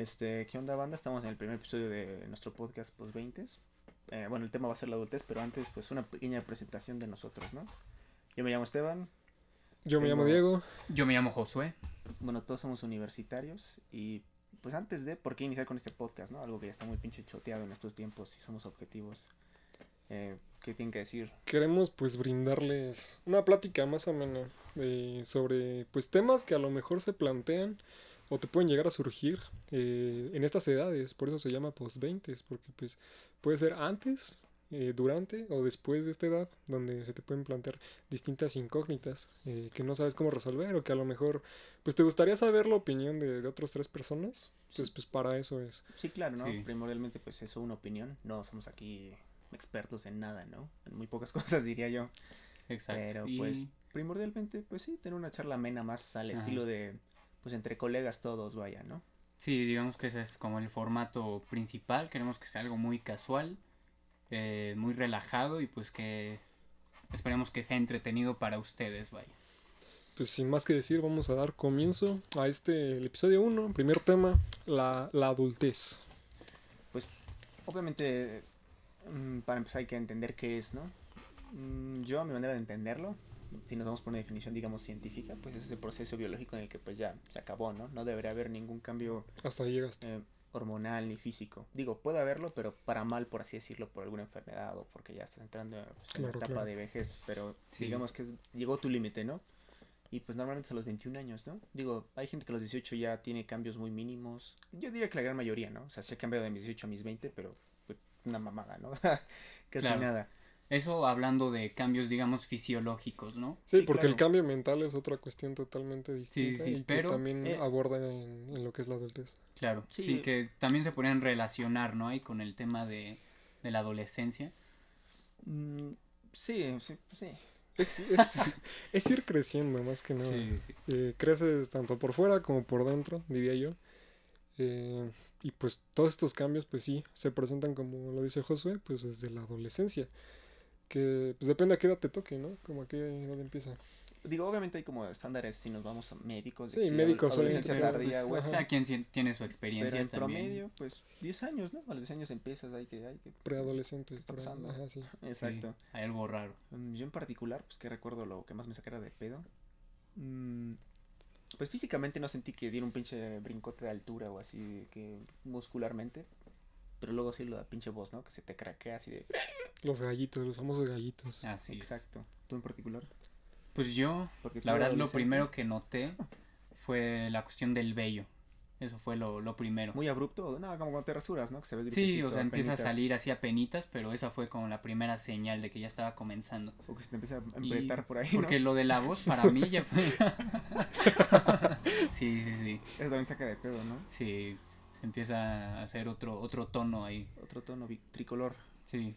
Este, ¿qué onda banda? Estamos en el primer episodio de nuestro podcast Post 20. Eh, bueno, el tema va a ser la adultez, pero antes pues una pequeña presentación de nosotros, ¿no? Yo me llamo Esteban. Yo me llamo Diego. Yo me llamo Josué. Bueno, todos somos universitarios y pues antes de, ¿por qué iniciar con este podcast, no? Algo que ya está muy pinche choteado en estos tiempos y somos objetivos. Eh, ¿Qué tienen que decir? Queremos pues brindarles una plática más amena de, sobre pues temas que a lo mejor se plantean o te pueden llegar a surgir eh, en estas edades. Por eso se llama post 20 porque pues puede ser antes, eh, durante o después de esta edad donde se te pueden plantear distintas incógnitas eh, que no sabes cómo resolver o que a lo mejor pues te gustaría saber la opinión de, de otras tres personas. Entonces Sí. pues para eso es. Sí, claro, ¿no? Sí. Primordialmente pues eso, una opinión. No somos aquí expertos en nada, ¿no? En muy pocas cosas diría yo. Exacto. Pero Y- pues primordialmente pues sí, tener una charla amena más al Ajá. estilo de pues entre colegas todos, vaya, ¿no? Sí, digamos que ese es como el formato principal. Queremos que sea algo muy casual, eh, muy relajado y pues que esperemos que sea entretenido para ustedes, vaya. Pues sin más que decir, vamos a dar comienzo a este el episodio 1, primer tema, la, la adultez. Obviamente, mm, para empezar hay que entender qué es, ¿no? Mm, Yo a mi manera de entenderlo, si nos vamos por una definición, digamos, científica, pues es ese proceso biológico en el que pues ya se acabó, ¿no? No debería haber ningún cambio Hasta ahí llegaste. eh, hormonal ni físico. Digo, puede haberlo, pero para mal, por así decirlo, por alguna enfermedad o porque ya estás entrando pues, en la etapa claro. de vejez, pero Sí. digamos que es- llegó tu límite, ¿no? Y pues normalmente es a los 21 años, ¿no? Digo, hay gente que a los 18 ya tiene cambios muy mínimos. Yo diría que la gran mayoría, ¿no? O sea, sí ha cambiado de mis 18 a mis 20, pero pues, una mamada, ¿no? Casi Claro. nada. Eso hablando de cambios, digamos, fisiológicos, ¿no? Sí, sí, porque el cambio mental es otra cuestión totalmente distinta sí, y que también eh, aborda en, en lo que es la adultez. Claro. Sí. Sí, que también se podrían relacionar, ¿no? Ahí con el tema de, de la adolescencia. Mm, sí, sí, sí. Es, es, es ir creciendo más que nada. Sí, sí. Eh, creces tanto por fuera como por dentro, diría yo. Eh, y pues todos estos cambios, pues sí, se presentan como lo dice Josué, pues desde la adolescencia. Que pues depende a qué edad te toque, ¿no? Como a qué edad empieza. Digo, obviamente hay como estándares si nos vamos a médicos. Sí, de médicos, Adolescencia pero, tardía pues, o. Cada quien tiene su experiencia Pero en también. promedio, pues 10 años, ¿no? A los 10 años empiezas, hay que... Hay que Preadolescentes. está por ahí, pasando? ajá, sí. Sí, Exacto. hay algo raro. Mm, Yo en particular, pues que recuerdo lo que más me sacara de pedo. Mm, Pues físicamente no sentí que diera un pinche brincote de altura o así que muscularmente. Pero luego sí la pinche voz, ¿no? Que se te craquea así de... Los gallitos, los famosos gallitos. Así es. Exacto. ¿Tú en particular? Pues yo, Porque la verdad, lo primero que noté fue la cuestión del vello. Eso fue lo, lo primero. Muy abrupto, no, como cuando te rasuras, ¿no? Que se ve Sí, o sea, empieza a apenitas, salir así a penitas, pero esa fue como la primera señal de que ya estaba comenzando. O que se te empieza a Y- empretar por ahí, Porque ¿no? lo de la voz para mí ya fue... sí, sí, sí. Eso también saca de pedo, ¿no? Sí, se empieza a hacer otro, otro tono ahí. Otro tono tricolor. Sí.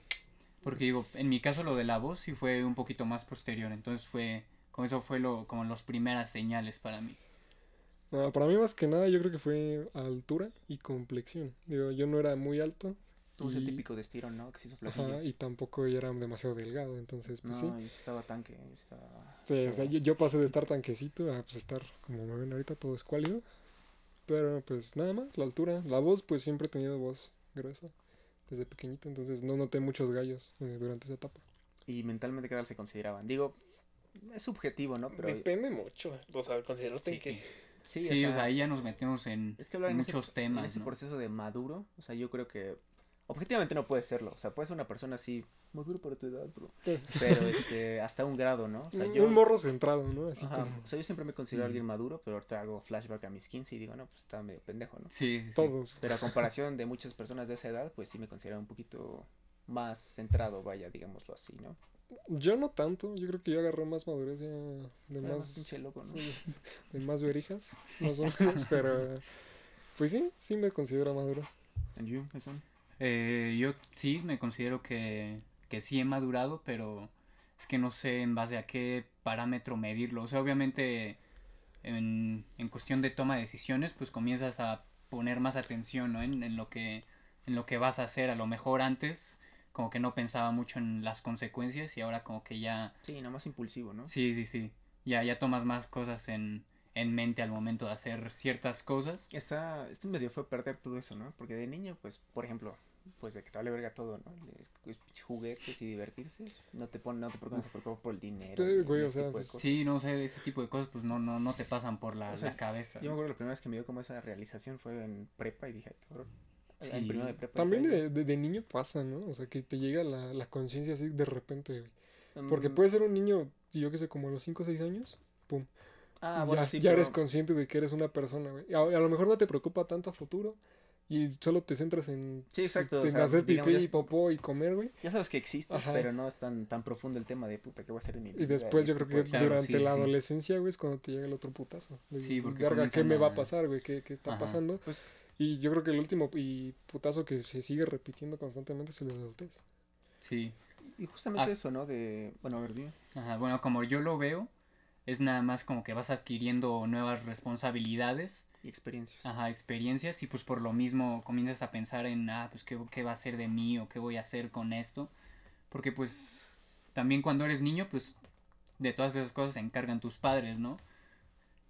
Porque digo, en mi caso lo de la voz sí fue un poquito más posterior. Entonces fue, con eso fue lo, como las primeras señales para mí. No, para mí más que nada yo creo que fue altura y complexión. Digo, yo no era muy alto. Tú ese y- típico de estirón, ¿no? Que se hizo. Ajá, y tampoco yo era demasiado delgado, entonces pues sí. No, estaba tanque, estaba... Sí, o sea, yo, yo pasé de estar tanquecito a pues estar como me ven ahorita todo escuálido. Pero pues nada más, la altura. La voz, pues siempre he tenido voz gruesa desde pequeñito, entonces no noté muchos gallos eh, durante esa etapa. Y mentalmente qué tal se consideraban. Digo, es subjetivo, ¿no? Pero Depende mucho, o sea, considerarte Sí, que... sí, sí, o o sea, ahí ya nos metimos en es que hablar en ese- muchos en temas, ese ¿no? proceso de maduro, o sea, yo creo que objetivamente no puede serlo. O sea, puede ser una persona así, maduro para tu edad, bro. Pero este, hasta un grado, ¿no? O sea, un, yo... un morro centrado, ¿no? Así Ajá, como O sea, yo siempre me considero Mm. alguien maduro, pero ahorita hago flashback a mis 15 y digo, no, pues estaba medio pendejo, ¿no? Sí, todos. Pero a comparación de muchas personas de esa edad, pues sí me considero un poquito más centrado, vaya, digámoslo así, ¿no? Yo no tanto, yo creo que yo agarré más madurez ya de más pinche loco, ¿no? sí, de más verijas, más o menos, pero pues sí, sí me considero maduro. And you, Jason? Eh, yo sí me considero que, que sí he madurado, pero es que no sé en base a qué parámetro medirlo. O sea, obviamente en, en cuestión de toma de decisiones, pues comienzas a poner más atención ¿no? en, en lo que, en lo que vas a hacer. A lo mejor antes como que no pensaba mucho en las consecuencias y ahora como que ya... Sí, nada más impulsivo, ¿no? Sí, sí, sí. Ya, ya tomas más cosas en, en mente al momento de hacer ciertas cosas. Está, está medio fue perder todo eso, ¿no? Porque de niño, pues, por ejemplo, pues de que te vale verga todo, ¿no? Juguetes y divertirse. No te ponen, no te preocupas por, por el dinero. Ni güey, o ese sea, pues. Sí, no sé, ese tipo de cosas pues no, no, no te pasan por la, O sea, la cabeza. Yo me acuerdo la primera vez que me dio como esa realización fue en prepa y dije, ay, cabrón. Sí. En primero de prepa. También de, de, de niño pasa, ¿no? O sea, que te llega la, la conciencia así de repente, güey. "Mm, Porque puede ser un niño, yo qué sé, como a los 5 o 6 años, pum. Ah, ya bueno, sí, ya pero- eres consciente de que eres una persona, güey. A, a lo mejor no te preocupa tanto a futuro y solo te centras en, Sí, exacto. o en sea, hacer digamos, pipí y popó y comer, güey. Ya sabes que existe, Ajá. pero no es tan, tan profundo el tema de puta, ¿qué voy a hacer de mi vida? Y después yo creo que Claro, durante sí, la sí. adolescencia, güey, es cuando te llega el otro putazo. De, Sí, porque Verga, ¿qué me va a pasar, güey? ¿Qué, qué está Ajá. pasando? Pues- y yo creo que el último y putazo que se sigue repitiendo constantemente es el de la adultez. Sí. Y justamente Ah. eso, ¿no? De, bueno, a ver, dime. Ajá, bueno, como yo lo veo, es nada más como que vas adquiriendo nuevas responsabilidades, Y experiencias. ajá, experiencias, y pues por lo mismo comienzas a pensar en, ah, pues qué, qué va a ser de mí o qué voy a hacer con esto. Porque pues también cuando eres niño, pues de todas esas cosas se encargan tus padres, ¿no?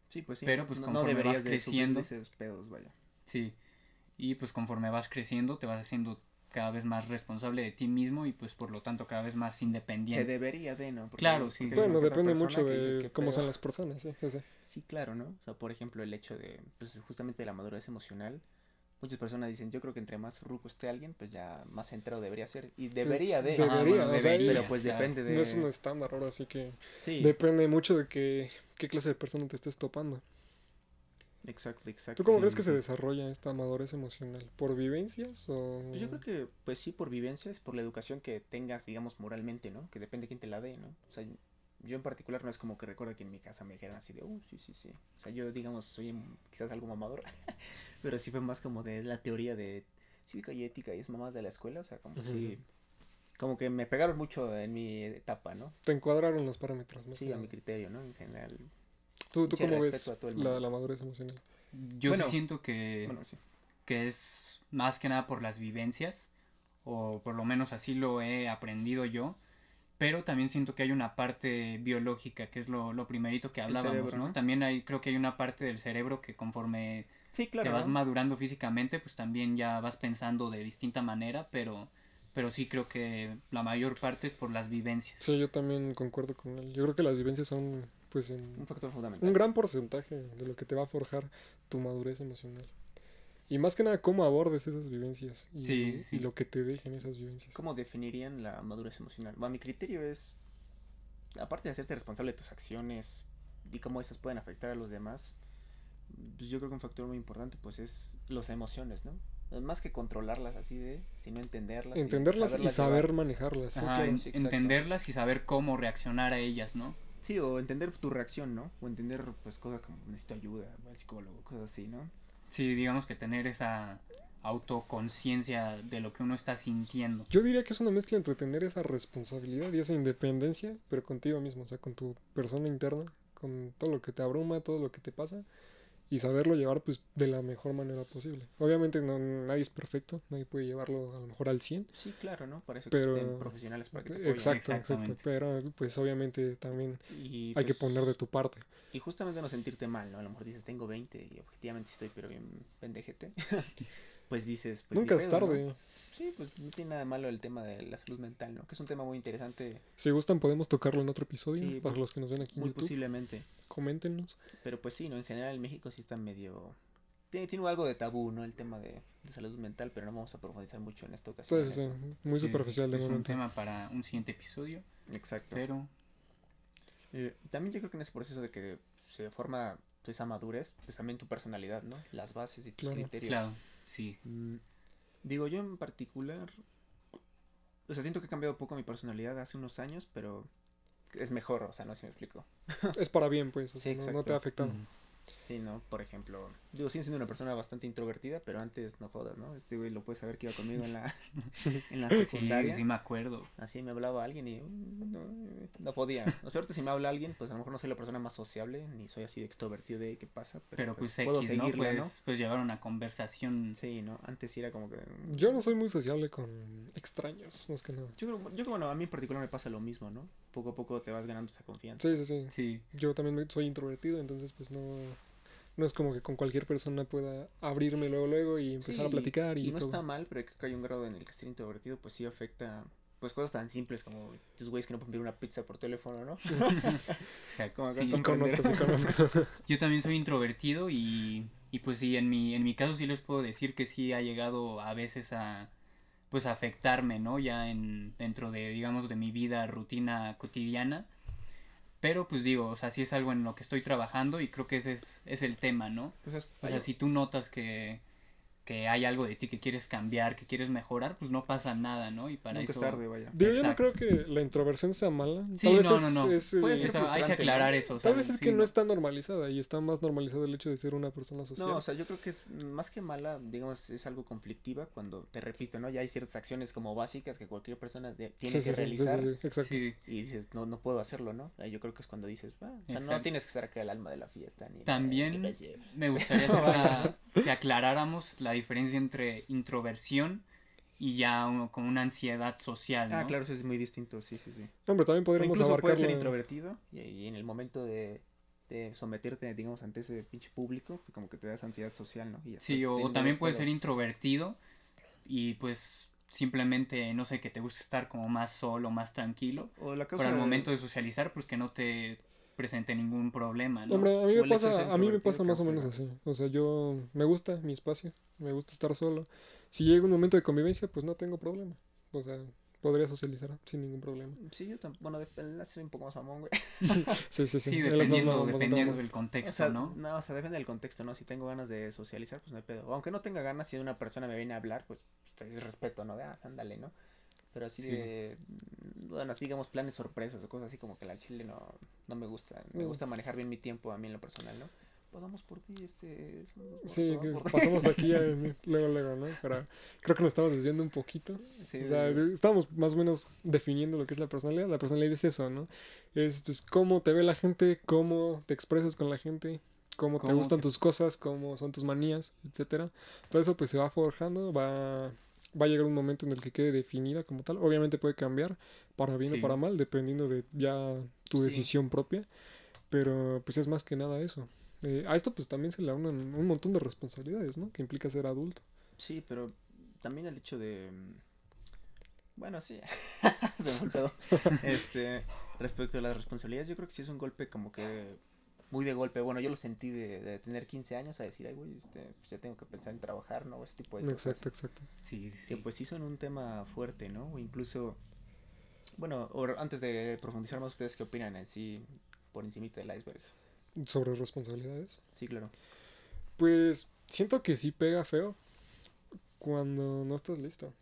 Sí, pues sí. Pero, pues, no, no conforme deberías vas creciendo- de esos pedos, vaya. Sí. Y pues conforme vas creciendo, te vas haciendo cada vez más responsable de ti mismo y pues por lo tanto cada vez más Se independiente. debería de, ¿no? Porque- Claro, sí. porque Bueno, depende mucho de "¿Qué cómo pedo?". son las personas, sí, sí, sí. Sí, claro, ¿no? O sea, por ejemplo, el hecho de, pues justamente de la madurez emocional. Muchas personas dicen, yo creo que entre más ruco esté alguien, pues ya más centrado debería ser. Y debería de. Pues, debería, bueno, o sea, debería, pero pues claro. depende de... No es un estándar ahora, así que Sí, depende mucho de que, qué clase de persona te estés topando. Exacto, exacto. ¿Tú cómo sí, crees que sí. se desarrolla esta madurez emocional? ¿Por vivencias o...? Pues yo creo que, pues sí, por vivencias, por la educación que tengas, digamos, moralmente, ¿no? Que depende de quién te la dé, ¿no? O sea, yo en particular no es como que recuerdo que en mi casa me dijeran así de, uh, sí, sí, sí. O sea, yo, digamos, soy quizás algo mamador, pero sí fue más como de la teoría de cívica y ética y es mamás de la escuela, o sea, como Ujú. sí, como que me pegaron mucho en mi etapa, ¿no? Te encuadraron los parámetros, más Sí, que a mi criterio, ¿no? En general. ¿Tú, tú cómo ves la, la madurez emocional? Yo Bueno, sí siento que, Bueno, sí. que es más que nada por las vivencias, o por lo menos así lo he aprendido yo, pero también siento que hay una parte biológica, que es lo, lo primerito que hablábamos, cerebro, ¿no? ¿no? También hay, creo que hay una parte del cerebro que conforme Sí, claro. te vas ¿no? madurando físicamente, pues también ya vas pensando de distinta manera, pero, pero sí creo que la mayor parte es por las vivencias. Sí, yo también concuerdo con él. Yo creo que las vivencias son, pues, en Un factor fundamental. un gran porcentaje de lo que te va a forjar tu madurez emocional. Y más que nada, cómo abordes esas vivencias y, Sí, sí. y lo que te dejen esas vivencias. ¿Cómo definirían la madurez emocional? Bueno, mi criterio es, aparte de hacerte responsable de tus acciones y cómo esas pueden afectar a los demás, pues yo creo que un factor muy importante pues es las emociones, ¿no? Más que controlarlas así de, sino entenderlas. Entenderlas y saberlas saber llevar. manejarlas. sí, claro. en- entenderlas y saber cómo reaccionar a ellas, ¿no? Sí, o entender tu reacción, ¿no? O entender pues cosas como necesito ayuda, al psicólogo, cosas así, ¿no? Sí, digamos que tener esa autoconciencia de lo que uno está sintiendo. Yo diría que es una mezcla entre tener esa responsabilidad y esa independencia, pero contigo mismo, o sea, con tu persona interna, con todo lo que te abruma, todo lo que te pasa, y saberlo llevar pues de la mejor manera posible. Obviamente no, nadie es perfecto, nadie puede llevarlo a lo mejor al 100. Sí, claro, ¿no? Para eso Pero- existen profesionales para que te apoyen. Exacto, exacto, pero pues obviamente también Y, hay que pues, poner de tu parte. Y justamente no sentirte mal, ¿no? A lo mejor dices, tengo 20 y objetivamente sí estoy, pero bien pendejete. pues dices, pues. Nunca es pedo, ¿no? Sí, pues no tiene nada malo el tema de la salud mental, ¿no? Que es un tema muy interesante, Si gustan podemos tocarlo en otro episodio, Sí, para los que nos ven aquí en muy YouTube. posiblemente. Coméntenos. Pero pues sí, ¿no? En general en México sí está medio. Tiene, tiene algo de tabú, ¿no? El tema de, de salud mental, pero no vamos a profundizar mucho en esta ocasión. en Entonces, eso. eh, muy Sí, superficial de es un momento. tema para un siguiente episodio, Exacto. pero Eh, también yo creo que en ese proceso de que se forma pues, esa madurez, pues también tu personalidad, ¿no? Las bases y tus Claro. criterios. claro, sí. Mm, Digo, yo en particular. O sea, siento que he cambiado un poco mi personalidad hace unos años, pero es mejor, o sea, no sé si me explico. Es para bien, pues, o Sí, sea, no, no te ha afectado. Sí, ¿no? Por ejemplo, digo, sigue siendo una persona bastante introvertida, pero antes no jodas, ¿no? Este güey lo puedes saber que iba conmigo en la, en la Sí, secundaria. sí me acuerdo. Así me hablaba alguien y mm, no, no podía. O sea, ahorita si me habla alguien, pues a lo mejor no soy la persona más sociable, ni soy así de extrovertido de qué pasa, pero, Pero pues, puedo X, ¿no? seguirla, Pues, ¿no? pues llevar una conversación. Sí, ¿no? Antes sí era como que... mm, Yo no soy muy sociable con extraños, más que nada. Yo creo, yo creo, bueno, a mí en particular me pasa lo mismo, ¿no? Poco a poco te vas ganando esa confianza. Sí, sí, sí. Sí, Yo también soy introvertido, entonces pues no, no es como que con cualquier persona pueda abrirme luego luego y empezar Sí, a platicar y, no todo. está mal, pero creo que hay un grado en el que ser introvertido, pues sí afecta, pues cosas tan simples como tus güeyes que no pueden pedir una pizza por teléfono, ¿no? o sea, Como acá sí. Sí conozco, sí conozco. Yo también soy introvertido y, y pues sí, en mi, en mi caso sí les puedo decir que sí ha llegado a veces a pues a afectarme, ¿no? Ya en dentro de, digamos, de mi vida rutina cotidiana. Pero pues digo, o sea, sí es algo en lo que estoy trabajando y creo que ese es, es el tema, ¿no? Pues es- O sea, si tú notas que, que hay algo de ti que quieres cambiar, que quieres mejorar, pues no pasa nada, ¿no? Y para nunca eso... es tarde, vaya. Digo, yo no creo que la introversión sea mala. Sí, Tal vez no, no, no. es, Puede eh, ser Eso, hay que aclarar ¿no? eso, Tal ¿sabes? vez es Sí, que no está normalizada y está más normalizado el hecho de ser una persona social. No, o sea, yo creo que es más que mala, digamos, es algo conflictiva cuando, te repito, ¿no? Ya hay ciertas acciones como básicas que cualquier persona de- tiene Sí, que sí, sí, sí, sí, realizar sí, exacto. Sí. y dices, no, no puedo hacerlo, ¿no? Ahí yo creo que es cuando dices, "Ah, o sea, no tienes que estar acá el alma de la fiesta. Ni También me gustaría hacer la- que aclaráramos la diferencia entre introversión y ya uno, como una ansiedad social, ¿no? Ah, claro, eso es muy distinto, sí, sí, sí. Hombre, también O podríamos incluso puedes ser introvertido y, y en el momento de, de someterte, digamos, ante ese pinche público, pues como que te das ansiedad social, ¿no? Y Sí, o, también puedes ser introvertido y pues simplemente, no sé, que te gusta estar como más solo, más tranquilo. O la causa Para el de- momento de socializar, pues que no te presente ningún problema, ¿no? Hombre, a mí me pasa, a mí me pasa más o menos así. O sea, yo me gusta mi espacio, me gusta estar solo. Si llega un momento de convivencia, pues no tengo problema. O sea, podría socializar sin ningún problema. Sí, yo tampoco, bueno, depende, soy un poco más mamón, güey. Sí, sí, sí. Sí, dependiendo, mamón, dependiendo del contexto, O sea, ¿no? o sea, depende del contexto, ¿no? Si tengo ganas de socializar, pues no hay pedo. Aunque no tenga ganas, si una persona me viene a hablar, pues, pues te respeto, ¿no? De, ah, ándale, ¿no? Pero así Sí. de, mm, bueno, así digamos planes sorpresas o cosas así como que la chile no, no me gusta. Me Mm. gusta manejar bien mi tiempo a mí en lo personal, ¿no? Pues vamos por ti, este... es un- Sí, que ti. pasamos aquí a- luego, luego, ¿no? Pero creo que nos estamos desviando un poquito. Sí, O sea, estamos más o menos definiendo lo que es la personalidad. La personalidad es eso, ¿no? Es pues cómo te ve la gente, cómo te expresas con la gente, cómo, te Cómo gustan te- tus cosas, cómo son tus manías, etcétera. Todo eso pues se va forjando, va, va a llegar un momento en el que quede definida como tal. Obviamente puede cambiar para bien Sí. o para mal, dependiendo de ya tu Sí. decisión propia. Pero pues es más que nada eso. Eh, a esto pues también se le unen un montón de responsabilidades, ¿no? Que implica ser adulto. Sí, pero también el hecho de... mm, Bueno, sí. Se me. Este, respecto a las responsabilidades, yo creo que sí es un golpe como que muy de golpe. Bueno, yo lo sentí de, de tener 15 años a decir, ay, güey, este, pues ya tengo que pensar en trabajar, ¿no? Ese tipo de cosas. Exacto, exacto. Sí, sí, Que sí. pues sí son un tema fuerte, ¿no? O incluso, bueno, o antes de profundizar más, ¿ustedes qué opinan en sí, por encimita del iceberg? Sobre responsabilidades. Sí, claro. Pues siento que sí pega feo cuando no estás listo.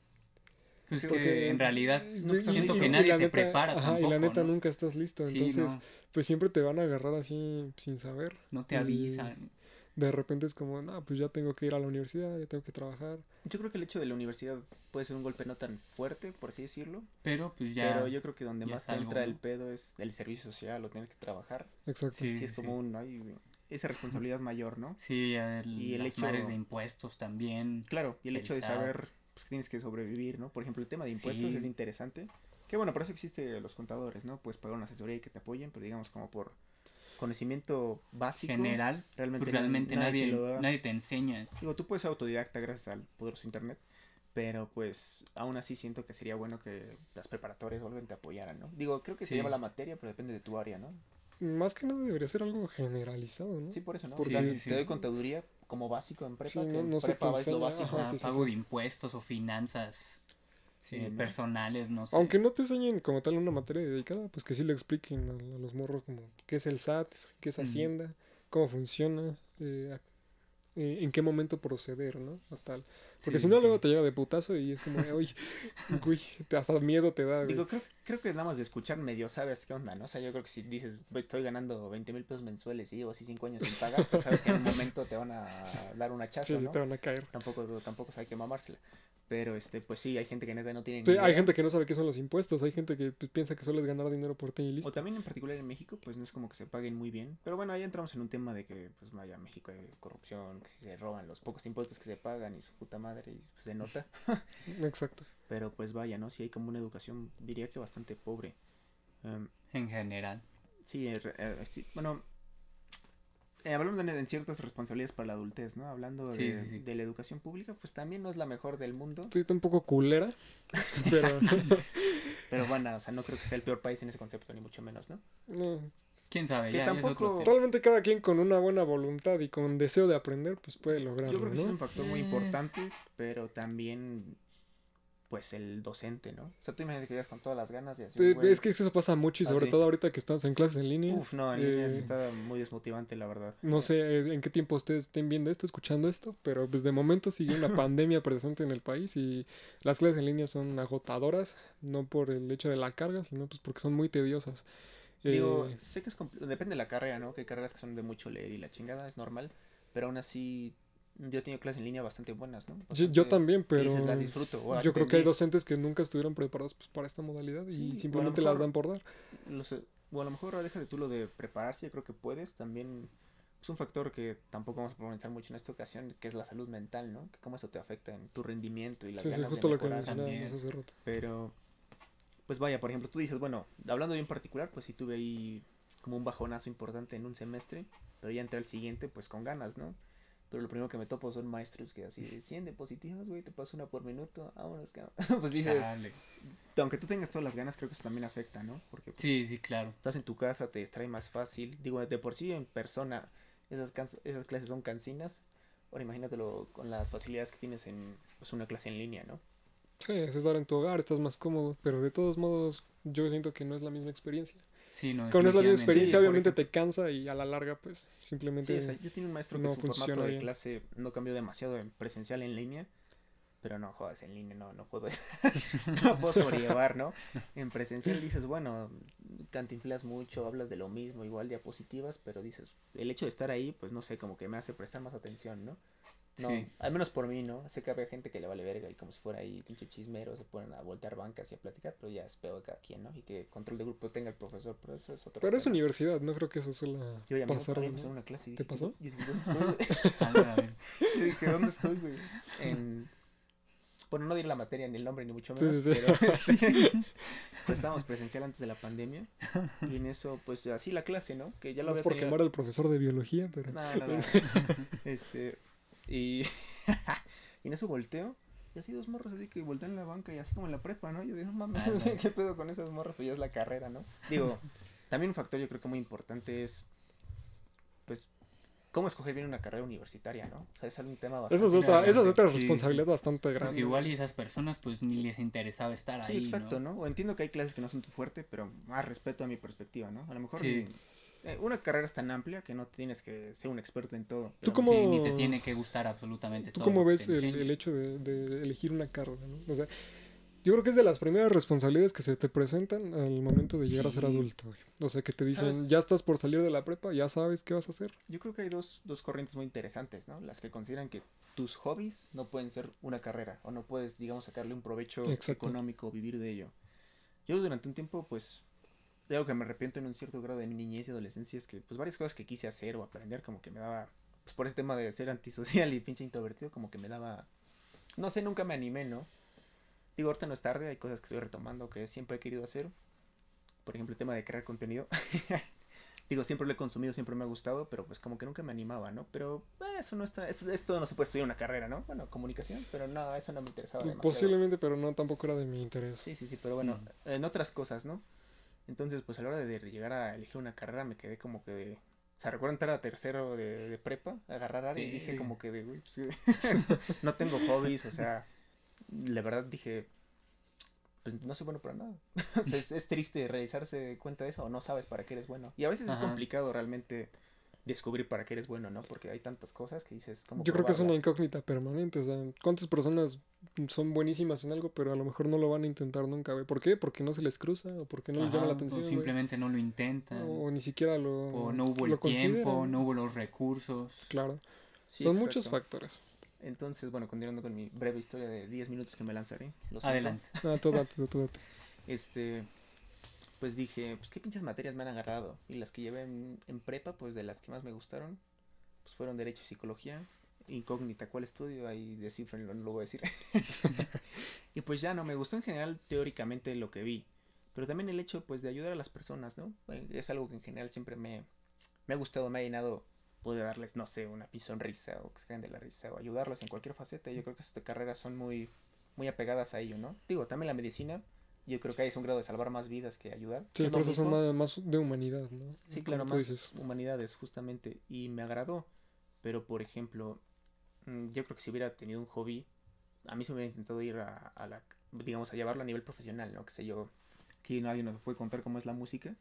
Pues Sí, que porque en realidad estás siento que nadie te neta- prepara ajá, y la tampoco, neta ¿no? nunca estás listo. Sí, entonces, no, pues siempre te van a agarrar así sin saber. no te y- avisan. De repente es como, no, pues ya tengo que ir a la universidad, ya tengo que trabajar. Yo creo que el hecho de la universidad puede ser un golpe no tan fuerte, por así decirlo. Pero pues ya. Pero yo creo que donde más te algo, entra ¿no? el pedo es el servicio social o tener que trabajar. Exacto. Sí, Sí, es como un, ay, esa responsabilidad mayor, ¿no? Sí, el, Y el las hecho- mares de impuestos también. Claro, y el hecho de saber pues, que tienes que sobrevivir, ¿no? Por ejemplo, el tema de impuestos Sí. es interesante. Que bueno, por eso existen los contadores, ¿no? Puedes pagar una asesoría y que te apoyen, pero digamos como por conocimiento básico. General, realmente, pues realmente nadie nadie, te lo da. nadie te enseña. Digo, tú puedes ser autodidacta gracias al poderoso internet, pero pues aún así siento que sería bueno que las preparatorias o algo te apoyaran, ¿no? Digo, creo que se Sí. llama la materia, pero depende de tu área, ¿no? Más que nada debería ser algo generalizado, ¿no? Sí, por eso, ¿no? Porque- Porque Sí, sí, te doy contaduría como básico en prepa, Sí, que no- en no prepa te es lo básico. ajá, Ajá, sí, sí, pago sí. de impuestos o finanzas Sí, eh, ¿no? personales, no sé. Aunque no te enseñen como tal una materia dedicada, pues que sí le expliquen a, a los morros como qué es el SAT, qué es. Hacienda, cómo funciona, eh, a- eh, en qué momento proceder, ¿no? A tal. Porque Sí, si no, sí. luego te llega de putazo y es como, oye, te- hasta miedo te da. Digo, creo, creo que nada más de escuchar medio sabes qué onda, ¿no? O sea, yo creo que si dices, "Güey, estoy ganando 20 mil pesos mensuales y llevo así 5 años sin pagar, pues sabes que en un momento te van a dar una chaza, Sí, ¿no? te van a caer. Tampoco, tampoco hay que mamársela. Pero, este, pues sí, hay gente que neta no tiene Sí, ni hay idea. gente que no sabe qué son los impuestos, hay gente que pues, piensa que solo es ganar dinero por ti y O listo. también en particular en México, pues no es como que se paguen muy bien. Pero bueno, ahí entramos en un tema de que, pues vaya, México hay corrupción, que si se roban los pocos impuestos que se pagan y su puta madre, y pues, se nota. Exacto. Pero pues vaya, ¿no? Sí hay como una educación, diría que bastante pobre. Em, En general. sí, eh, eh, sí, bueno, eh, hablando de, de ciertas responsabilidades para la adultez, ¿no? Hablando Sí, de, sí, sí. de la educación pública, pues también no es la mejor del mundo. Sí, está un poco culera, pero Pero bueno, o sea, no creo que sea el peor país en ese concepto, ni mucho menos, ¿no? no. ¿Quién sabe? Que Ya, ya es otro tampoco- tema. Realmente cada quien con una buena voluntad y con deseo de aprender, pues puede lograrlo, Yo creo que sí es ¿no? un factor muy Eh. importante, pero también, pues, el docente, ¿no? O sea, tú imagínate que llegas con todas las ganas y así, Sí, güey, Es que eso pasa mucho y sobre Así. todo ahorita que estás en clases en línea. Uf, no, en línea sí eh, está muy desmotivante, la verdad. No sé eh, en qué tiempo ustedes estén viendo esto, escuchando esto, pero pues de momento sigue una pandemia presente en el país y las clases en línea son agotadoras, no por el hecho de la carga, sino pues porque son muy tediosas. Digo, Eh, sé que es depende de la carrera, ¿no? Que hay carreras que son de mucho leer y la chingada es normal, pero aún así yo he tenido clases en línea bastante buenas, ¿no? sí, yo también, pero dices, las disfruto. o yo creo que hay docentes que nunca estuvieron preparados pues, para esta modalidad Sí, y simplemente las dan por dar. lo sé, o a lo mejor deja de tú lo de prepararse, yo creo que puedes también. Es un factor que tampoco vamos a profundizar mucho en esta ocasión, que es la salud mental, ¿no? Que cómo eso te afecta en tu rendimiento y las Sí, sí, ganas justo de lo que mencionábamos hace rato. Pero, pues vaya, por ejemplo, tú dices, bueno, hablando bien particular, pues sí tuve ahí como un bajonazo importante en un semestre, pero ya entré al siguiente, pues con ganas, ¿no? Pero lo primero que me topo son maestros que así de 100 diapositivas, güey, te paso una por minuto, vámonos, cabrón. pues dices, Chale. aunque tú tengas todas las ganas, creo que eso también afecta, ¿no? Porque pues, Sí, sí, claro. estás en tu casa, te distrae más fácil. Digo, de por sí en persona, esas, esas clases son cansinas. Ahora imagínatelo con las facilidades que tienes en pues, una clase en línea, ¿no? Sí, es estar en tu hogar, estás más cómodo, pero de todos modos yo siento que no es la misma experiencia. Sí, no, es la misma experiencia, obviamente ejemplo. te cansa y a la larga pues simplemente... Sí, o sea, yo tenía un maestro que no su formato de bien. clase no cambió demasiado en presencial en línea. Pero no, jodas, en línea no, no puedo, no puedo sobrellevar, ¿no? En presencial dices, bueno, cantinflas mucho, hablas de lo mismo, igual diapositivas, pero dices, el hecho de estar ahí, pues no sé, como que me hace prestar más atención, ¿no? No, Sí. al menos por mí, ¿no? Sé que había gente que le vale verga y como si fuera ahí pinche chismero, se ponen a voltear bancas y a platicar, pero ya es peor de cada quien, ¿no? Y que control de grupo tenga el profesor, pero eso es otro Pero es universidad, no creo que eso suele Yo ya me pasar. pasó ¿no? en una clase y ¿Te dije, pasó? Yo dije, ¿dónde estoy. Yo dije, ¿dónde estoy, güey? En... Bueno, no diré la materia ni el nombre, ni mucho menos, sí, sí. pero este, pues estábamos presencial antes de la pandemia y en eso, pues así la clase, ¿no? Que ya lo No es había por tenido... quemar al profesor de biología, pero... No, no, no. este, y... y en eso volteo y así dos morros así que voltean en la banca y así como en la prepa, ¿no? Yo digo, mames, Ah, no. ¿qué pedo con esas morras? Pues ya es la carrera, ¿no? Digo, también un factor yo creo que muy importante es, pues, cómo escoger bien una carrera universitaria, ¿no? O sea, es un tema bastante... Eso es otra, eso es otra Sí. responsabilidad bastante Porque grande. igual y esas personas pues ni les interesaba estar Sí, ahí, exacto, ¿no? ¿no? O entiendo que hay clases que no son tu fuerte, pero más respeto a mi perspectiva, ¿no? A lo mejor Sí. Una carrera es tan amplia que no tienes que ser un experto en todo. ¿Tú cómo- Sí, ni te tiene que gustar absolutamente ¿Tú todo. cómo lo que ves el, el hecho de, de elegir una carrera? ¿no? O sea, yo creo que es de las primeras responsabilidades que se te presentan al momento de llegar a ser adulto. güey. O sea, que te dicen, ¿Sabes? ya estás por salir de la prepa, ya sabes qué vas a hacer. Yo creo que hay dos, dos corrientes muy interesantes, ¿no? Las que consideran que tus hobbies no pueden ser una carrera o no puedes, digamos, sacarle un provecho Exacto. económico o vivir de ello. Yo durante un tiempo, pues, de algo que me arrepiento en un cierto grado de mi niñez y adolescencia es que, pues, varias cosas que quise hacer o aprender como que me daba, pues, por ese tema de ser antisocial y pinche introvertido, como que me daba, no sé, nunca me animé, ¿no? Digo, ahorita no es tarde, hay cosas que estoy retomando que siempre he querido hacer. Por ejemplo, el tema de crear contenido. Digo, siempre lo he consumido, siempre me ha gustado, pero pues como que nunca me animaba, ¿no? Pero eh, eso no está, eso, esto no se puede estudiar una carrera, ¿no? Bueno, comunicación, pero no, eso no me interesaba demasiado. Posiblemente, pero no tampoco era de mi interés. Sí, sí, sí, pero bueno, en otras cosas, ¿no? Entonces, pues a la hora de llegar a elegir una carrera me quedé como que de... O sea, recuerdo entrar a tercero de, de prepa, agarrar área y dije Sí. como que de, güey, pues, no tengo hobbies, o sea, la verdad dije, pues no soy bueno para nada. O sea, es, es triste realizarse cuenta de eso o no sabes para qué eres bueno. Y a veces es complicado realmente descubrir para qué eres bueno, ¿no? Porque hay tantas cosas que dices, como Yo creo que es una incógnita permanente. O sea, ¿cuántas personas son buenísimas en algo, pero a lo mejor no lo van a intentar nunca, güey. ¿Por qué? Porque no se les cruza o porque no les llama la atención. O güey. simplemente no lo intentan. O ni siquiera lo. O no hubo el tiempo, consideran. no hubo los recursos. Claro. Sí, son exacto. muchos factores. Entonces, bueno, continuando con mi breve historia de 10 minutos que me lanzaré. siento. Adelante. Ah, tú date, tú date. Este, pues dije, pues qué pinches materias me han agarrado. Y las que llevé en, prepa, pues de las que más me gustaron, pues fueron Derecho y Psicología. Incógnita, ¿cuál estudio? Ahí descifrenlo, lo voy a decir. y pues ya no, me gustó en general teóricamente lo que vi. Pero también el hecho, pues, de ayudar a las personas, ¿no? Eh, Es algo que en general siempre me, me ha gustado, me ha llenado poder darles, no sé, una sonrisa o que se de la risa o ayudarlos en cualquier faceta. Yo creo que estas carreras son muy, muy apegadas a ello, ¿no? Digo, también la medicina, yo creo que ahí es un grado de salvar más vidas que ayudar. Sí, pero eso son más, de humanidad, ¿no? Sí, claro, más dices. humanidades, justamente. Y me agradó. Pero, por ejemplo, mm, yo creo que si hubiera tenido un hobby, a mí se me hubiera intentado ir a, a la, digamos, a llevarlo a nivel profesional, ¿no? Que sé yo, que nadie nos puede contar cómo es la música.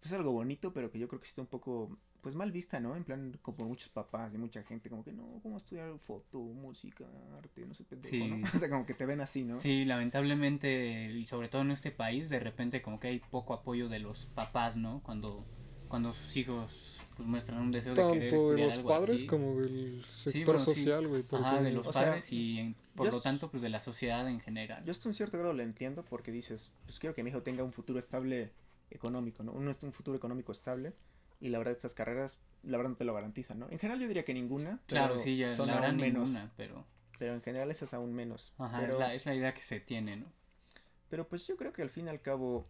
Pues es algo bonito, pero que yo creo que está un poco, pues mal vista, ¿no? En plan, como por muchos papás y mucha gente, como que no, ¿cómo estudiar foto, música, arte? No sé, pendejo, Sí. ¿no? O sea, como que te ven así, ¿no? Sí, lamentablemente, y sobre todo en este país, de repente como que hay poco apoyo de los papás, ¿no? Cuando, cuando sus hijos pues muestran un deseo de querer Tanto de estudiar los algo padres así. como del sector bueno, sí. social, güey. porque- Ajá, de los O sea, padres y en- por lo tanto pues de la sociedad en general. Yo hasta un cierto grado lo entiendo porque dices, pues quiero que mi hijo tenga un futuro estable económico, ¿no? Un, un futuro económico estable. Y la verdad, estas carreras, la verdad no te lo garantizan, ¿no? En general yo diría que ninguna. Claro, pero sí, ya son la aún menos. ninguna, pero Pero en general esas aún menos. ajá, pero, es, la, es la idea que se tiene, ¿no? pero pues yo creo que al fin y al cabo,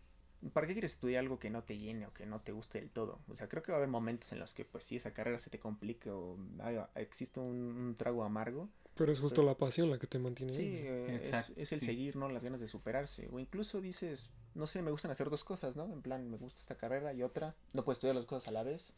¿para qué quieres estudiar algo que no te llene o que no te guste del todo? O sea, creo que va a haber momentos en los que pues si esa carrera se te complica o haya- existe un, un trago amargo. Pero es justo la pasión la que te mantiene. Sí, ahí. eh, es- Exacto, es, el sí. seguir, ¿no? Las ganas de superarse. O incluso dices, no sé, me gustan hacer dos cosas, ¿no? En plan, me gusta esta carrera y otra. No puedes estudiar las cosas a la vez.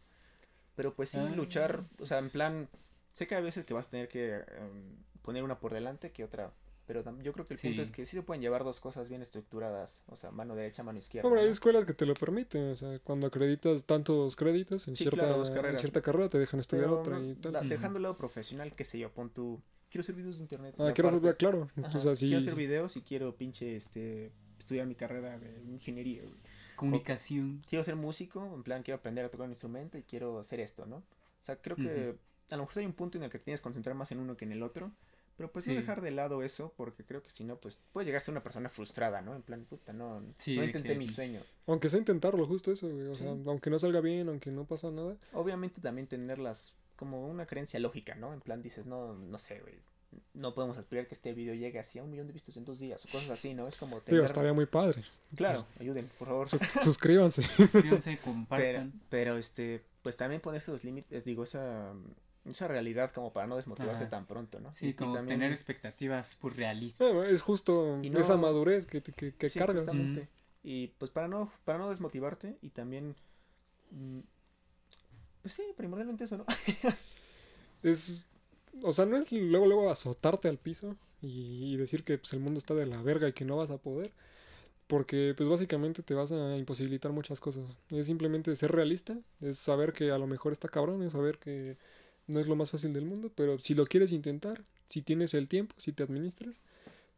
Pero pues sí, Ah. luchar, o sea, en plan, sé que a veces que vas a tener que em, poner una por delante que otra. Pero yo creo que el punto es que sí se pueden llevar dos cosas bien estructuradas. O sea, mano derecha, mano izquierda. Hombre, hay ¿no? escuelas que te lo permiten. O sea, cuando acreditas tantos créditos en, Sí, cierta, claro, dos en carreras. cierta carrera, te dejan estudiar Pero otra no, y tal. la- dejando el lado profesional, qué sé yo, pon tu... Quiero hacer videos de internet. Ah, quiero saber, claro. Ajá, Quiero hacer videos y quiero pinche, este, estudiar mi carrera de ingeniería, güey. Comunicación. quiero ser músico, en plan quiero aprender a tocar un instrumento y quiero hacer esto, ¿no? O sea, creo que a lo mejor hay un punto en el que te tienes que concentrar más en uno que en el otro, pero pues Sí. no dejar de lado eso, porque creo que si no, pues puedes llegar a ser una persona frustrada, ¿no? En plan, puta, no, Sí, no de intenté que- mi sueño. Aunque sea intentarlo, justo eso, güey. O Sí. sea, aunque no salga bien, aunque no pasa nada. Obviamente también tenerlas como una creencia lógica, ¿no? En plan dices, no, no sé, güey. No podemos aspirar que este video llegue así a un millón de vistas en dos días o cosas así, ¿no? Es como Digo, tener... estaría muy padre. Claro, ayuden, por favor. Su- suscríbanse. Suscríbanse, Pero, compartan. pero este, pues también ponerse los límites, digo, esa, esa realidad como para no desmotivarse Ajá. tan pronto, ¿no? Sí, y como también- tener expectativas pues realistas. Ah, es justo Y no- esa madurez que, que, que Sí, cargas. justamente. Y pues para no, para no desmotivarte y también, mm, pues sí, primordialmente eso, ¿no? Es. O sea, no es luego, luego azotarte al piso y, y decir que pues, el mundo está de la verga y que no vas a poder. Porque, pues básicamente te vas a imposibilitar muchas cosas. Es simplemente ser realista, es saber que a lo mejor está cabrón, es saber que no es lo más fácil del mundo, pero si lo quieres intentar, si tienes el tiempo, si te administras,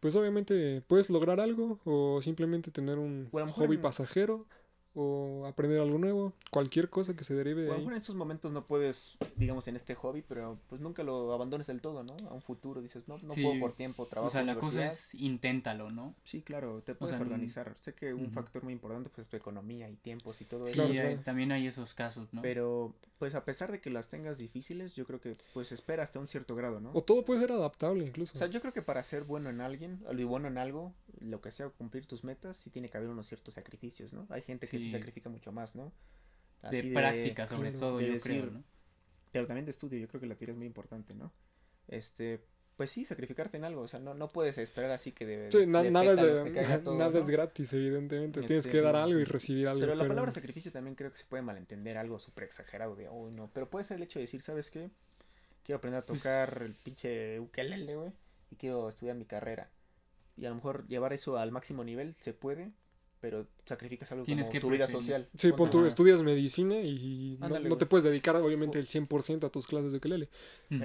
pues obviamente puedes lograr algo o simplemente tener un hobby en- pasajero o aprender algo nuevo, cualquier cosa que se derive O de a lo ahí. mejor en estos momentos no puedes, digamos, en este hobby, pero pues nunca lo abandones del todo, ¿no? A un futuro dices, no, no Sí. puedo por tiempo, trabajo, o sea, la cosa es inténtalo, ¿no? Sí, claro, te puedes sea, organizar. Sé que un factor muy importante pues es tu economía y tiempos y todo Sí, eso. Claro. también hay esos casos, ¿no? Pero, pues a pesar de que las tengas difíciles, yo creo que pues espera hasta un cierto grado, ¿no? O todo puede ser adaptable incluso. O sea, yo creo que para ser bueno en alguien, o bueno en algo, lo que sea cumplir tus metas, sí tiene que haber unos ciertos sacrificios, ¿no? Hay gente que sí Sí. sacrifica mucho más, ¿no? de práctica, sobre todo, de yo decir, creo, ¿no? Pero también de estudio, yo creo que la teoría es muy importante, ¿no? Este, pues sí, sacrificarte en algo, o sea, no, no puedes esperar así que de, Sí, na- de nada, es, todo, nada ¿no? es gratis, evidentemente. Tienes Este, que dar algo y recibir algo. Pero la palabra sacrificio también creo que se puede malentender algo súper exagerado de, uy, no. Pero puede ser el hecho de decir, ¿sabes qué? Quiero aprender a tocar el pinche ukelele, güey. Y quiero estudiar mi carrera. Y a lo mejor llevar eso al máximo nivel se puede. pero sacrificas algo Tienes como que tu vida social. Sí, pon tú, Ajá. estudias medicina y no, Ándale, no te puedes dedicar obviamente el 100% a tus clases de ukelele.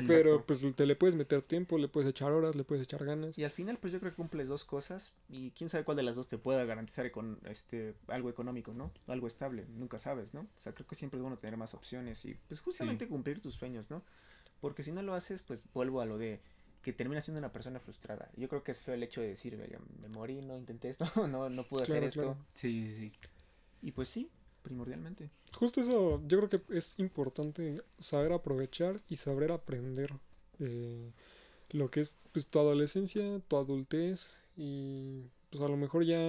Pero pues te le puedes meter tiempo, le puedes echar horas, le puedes echar ganas. Y al final, pues yo creo que cumples dos cosas y quién sabe cuál de las dos te pueda garantizar con este algo económico, ¿no? Algo estable, nunca sabes, ¿no? O sea, creo que siempre es bueno tener más opciones y pues justamente cumplir tus sueños, ¿no? Porque si no lo haces, pues vuelvo a lo de que terminas siendo una persona frustrada. Yo creo que es feo el hecho de decir, "Verga, me morí, no intenté esto, no, no pude hacer Claro, esto. claro. Sí, sí, sí. Y pues sí, primordialmente. Justo eso, yo creo que es importante saber aprovechar y saber aprender eh, lo que es pues, tu adolescencia, tu adultez y pues a lo mejor ya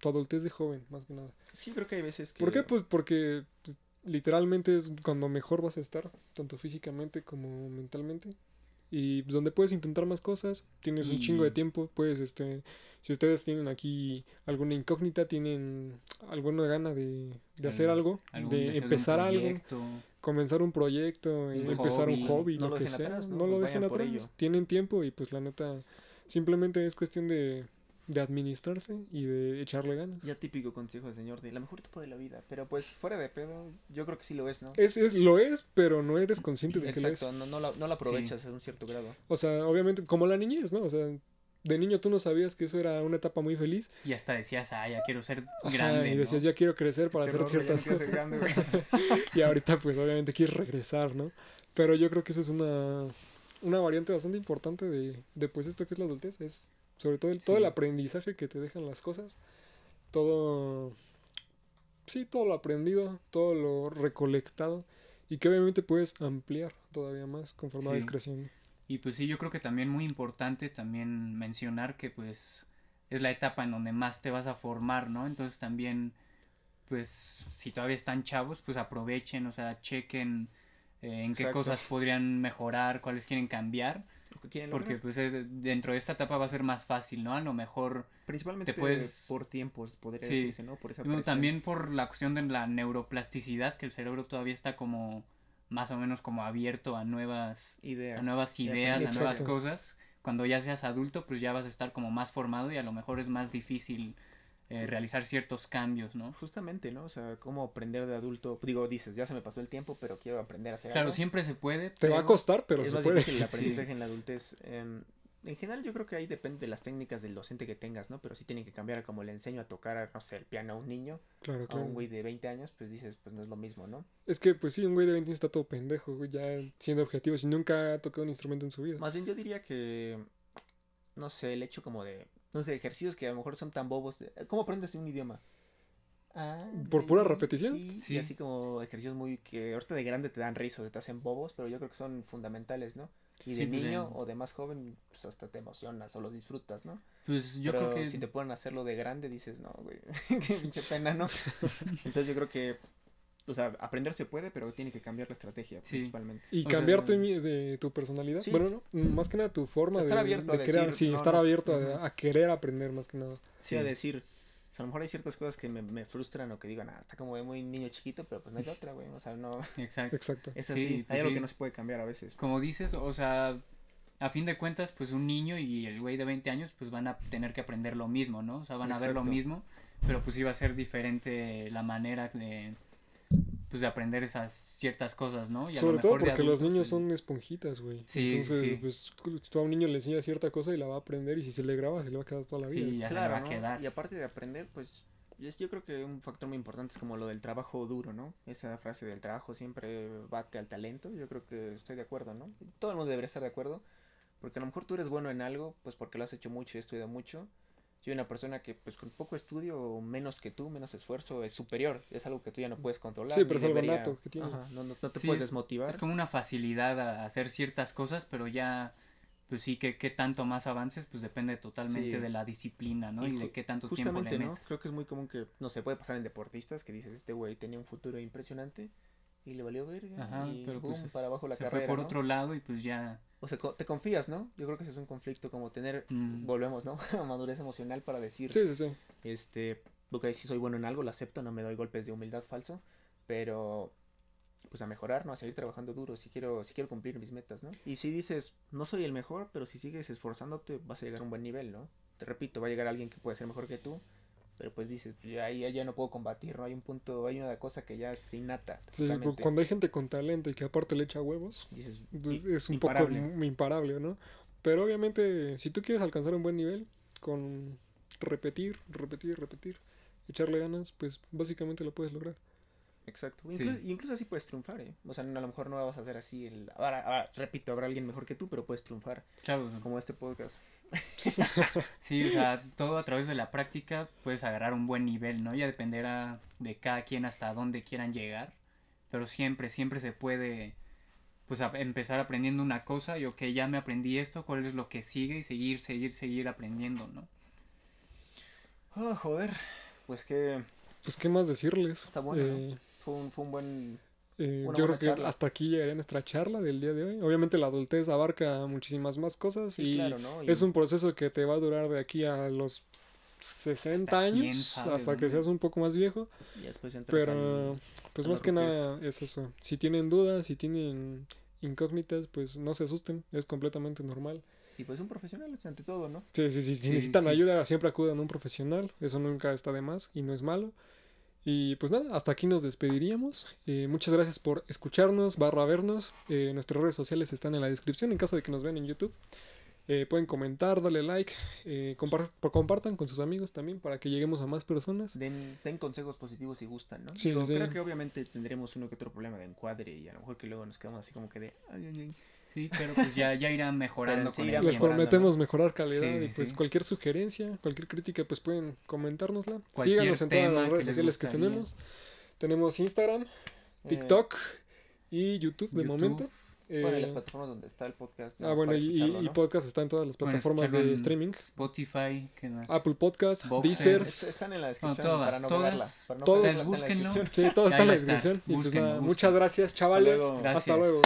tu adultez de joven, más que nada. Sí, creo que hay veces que... ¿Por qué? Pues porque pues, literalmente es cuando mejor vas a estar, tanto físicamente como mentalmente. Y pues, donde puedes intentar más cosas, tienes un chingo de tiempo, puedes, este, si ustedes tienen aquí alguna incógnita, tienen alguna gana de, de hacer Al- algo, algún de empezar algo, comenzar un proyecto, Un empezar un hobby, no lo lo que dejen sea, atrás, ¿no? no lo Pues dejen atrás, tienen tiempo y pues la neta, simplemente es cuestión de, de administrarse y de echarle ganas. Ya típico consejo del señor de la mejor etapa de la vida. Pero pues fuera de pedo, yo creo que sí lo es, ¿no? Es, es, lo es, pero no eres consciente de que lo es. Exacto, no, no, la, no la aprovechas a un cierto grado. O sea, obviamente, como la niñez, ¿no? O sea, de niño tú no sabías que eso era una etapa muy feliz. Y hasta decías, ah, ya quiero ser Ajá, grande. y decías, ¿no? ya quiero crecer para hacer ciertas no quiero ser cosas. grande, güey. y ahorita, pues, obviamente quieres regresar, ¿no? Pero yo creo que eso es una, una variante bastante importante de, de, pues, esto que es la adultez. Es, sobre todo, el, todo el aprendizaje que te dejan las cosas. Todo... Sí, todo lo aprendido, todo lo recolectado. Y que obviamente puedes ampliar todavía más conforme Sí. vayas creciendo. Y pues sí, yo creo que también muy importante también mencionar que pues es la etapa en donde más te vas a formar, ¿no? Entonces también, pues si todavía están chavos, pues aprovechen, o sea, chequen eh, en qué cosas podrían mejorar, cuáles quieren cambiar, Lo que quieren porque pues es- dentro de esta etapa va a ser más fácil, ¿no? A lo mejor Principalmente te puedes- por tiempos, podría Sí. decirse, ¿no? Por esa y bueno, presión. también por la cuestión de la neuroplasticidad, que el cerebro todavía está como más o menos como abierto a nuevas ideas. a nuevas ideas, a nuevas cosas. Cuando ya seas adulto, pues ya vas a estar como más formado y a lo mejor es más difícil eh, realizar ciertos cambios, ¿no? Justamente, ¿no? O sea, cómo aprender de adulto. Digo, dices, ya se me pasó el tiempo, pero quiero aprender a hacer Claro, algo. siempre se puede. Te va a costar, pero es se más puede. difícil el Sí. aprendizaje en la adultez. Em, en general, yo creo que ahí depende de las técnicas del docente que tengas, ¿no? Pero sí tienen que cambiar a como le enseño a tocar, no sé, el piano a un niño, Claro, a claro. un güey de 20 años, pues dices, pues no es lo mismo, ¿no? Es que, pues sí, un güey de 20 años está todo pendejo, güey, ya siendo objetivo, si nunca ha tocado un instrumento en su vida. Más bien yo diría que, no sé, el hecho como de, no sé, ejercicios que a lo mejor son tan bobos. de- ¿Cómo aprendes un idioma? Ah, ¿Por pura repetición? Sí, Sí. y así como ejercicios muy que ahorita de grande te dan risa o te hacen bobos, pero yo creo que son fundamentales, ¿no? Y de Sí, pues, niño en- o de más joven, pues hasta te emocionas o los disfrutas, ¿no? Pues yo Pero creo que si te pueden hacerlo de grande, dices, no, güey, qué pinche pena, ¿no? Entonces yo creo que, o sea, aprender se puede, pero tiene que cambiar la estrategia Sí. principalmente. Y O sea, cambiarte mi- de tu personalidad. Sí. Bueno, no, más que nada tu forma Estar de, abierto de a querer, decir, sí, no, estar no. abierto a, querer aprender más que nada. Sí, a decir, o sea, a lo mejor hay ciertas cosas que me, me frustran o que digan, ah, está como de muy niño chiquito, pero pues no hay otra, güey, o sea, no, Exacto. Exacto. es Sí, así, pues hay algo sí. que no se puede cambiar a veces. Como dices, o sea, a fin de cuentas, pues un niño y el güey de 20 años, pues van a tener que aprender lo mismo, ¿no? O sea, van a ver lo mismo, pero pues iba a ser diferente la manera de, pues de aprender esas ciertas cosas, ¿no? Y a lo Sobre todo mejor porque los niños pues, son esponjitas, güey. Sí, Entonces, sí. pues tú a un niño le enseñas cierta cosa y la va a aprender y si se le graba se le va a quedar toda la vida. Sí, ya se le Claro, va a ¿no? quedar. Y aparte de aprender, pues es- yo creo que un factor muy importante es como lo del trabajo duro, ¿no? Esa frase del trabajo siempre bate al talento, yo creo que estoy de acuerdo, ¿no? Todo el mundo debería estar de acuerdo, porque a lo mejor tú eres bueno en algo, pues porque lo has hecho mucho y estudiado mucho. Yo una persona que pues con poco estudio o menos que tú, menos esfuerzo, es superior, es algo que tú ya no puedes controlar. Sí, pero es algo debería- nato que tiene. Ajá, no, no, no te Sí, puedes es- desmotivar. Es como una facilidad a hacer ciertas cosas, pero ya, pues sí, que qué tanto más avances, pues depende totalmente Sí. de la disciplina, ¿no? Y Y, de qué tanto tiempo le ¿no? metas. Creo que es muy común que, no se puede pasar en deportistas que dices, este güey tenía un futuro impresionante y le valió verga Ajá, y pero, pues, boom, para abajo la Se carrera, fue por ¿no? otro lado y pues ya... O sea, te confías, ¿no? Yo creo que ese es un conflicto como tener, mm, volvemos, ¿no? A madurez emocional para decir, Sí, sí, sí. este, ok, si soy bueno en algo, lo acepto, no me doy golpes de humildad falso, pero pues a mejorar, ¿no? A seguir trabajando duro, si quiero, si quiero cumplir mis metas, ¿no? Y si dices, no soy el mejor, pero si sigues esforzándote, vas a llegar a un buen nivel, ¿no? Te repito, va a llegar alguien que puede ser mejor que tú, Pero pues dices, pues, ya, ya, ya no puedo combatir, ¿no? Hay un punto, hay una cosa que ya es innata. Sí, totalmente. cuando hay gente con talento y que aparte le echa huevos, Dices, pues, es un imparable. poco imparable, ¿no? Pero obviamente, si tú quieres alcanzar un buen nivel, con repetir, repetir, repetir, echarle ganas, pues básicamente lo puedes lograr. Exacto. Sí. Incluso, incluso así puedes triunfar, ¿eh? O sea, no, a lo mejor no vas a hacer así el... Ahora, ahora, repito, habrá alguien mejor que tú, pero puedes triunfar. Claro, Como este podcast. sí, o sea, todo a través de la práctica puedes agarrar un buen nivel, ¿no? Ya dependerá de cada quien hasta dónde quieran llegar, pero siempre, siempre se puede, pues, a- empezar aprendiendo una cosa y, ok, ya me aprendí esto, ¿cuál es lo que sigue? Y seguir, seguir, seguir aprendiendo, ¿no? Oh, joder. Pues que Pues, ¿qué más decirles? Está bueno, ¿no? Eh, fue un, fue un buen... eh, yo creo que charla. hasta aquí llegaría nuestra charla del día de hoy. Obviamente la adultez abarca muchísimas más cosas Sí, y claro, ¿no? Y- es un proceso que te va a durar de aquí a los 60 Hasta quién años, hasta que seas un poco más viejo. y después Pero, al- pues más que nada es eso. Si tienen dudas, si tienen incógnitas, pues no se asusten, es completamente normal. Y pues un profesional es ante todo, ¿no? Sí, sí, sí, si Sí, necesitan sí, ayuda, siempre acudan a un profesional, eso nunca está de más y no es malo. Y pues nada, hasta aquí nos despediríamos. Eh, muchas gracias por escucharnos, barra vernos. Eh, nuestras redes sociales están en la descripción en caso de que nos vean en YouTube. Eh, pueden comentar, darle like, eh, compar- compartan con sus amigos también para que lleguemos a más personas. Den, den consejos positivos si gustan, ¿no? Sí, sí, sí. Creo que obviamente tendremos uno que otro problema de encuadre y a lo mejor que luego nos quedamos así como que de... "Ay, ay, ay". Sí, pero pues ya, ya irá mejorando sí con irá el Les prometemos mejorar calidad Sí, y pues sí. cualquier sugerencia, cualquier crítica, pues pueden comentárnosla. Cualquier Síganos en todas las redes les sociales que tenemos. Tenemos Instagram, Eh, TikTok y YouTube de YouTube. momento. bueno, y las Eh, plataformas donde está el podcast. ah, bueno, y, escucharlo, y ¿no? podcast está en todas las plataformas escucharlo de streaming. Spotify, ¿qué más? Apple Podcast, Boxer. Deezer. Es- Están en la descripción todas, para no todas, para no la búsquenlo. Sí, todo Ahí está en la descripción. Y pues nada, muchas gracias, chavales. luego. Hasta Gracias. luego.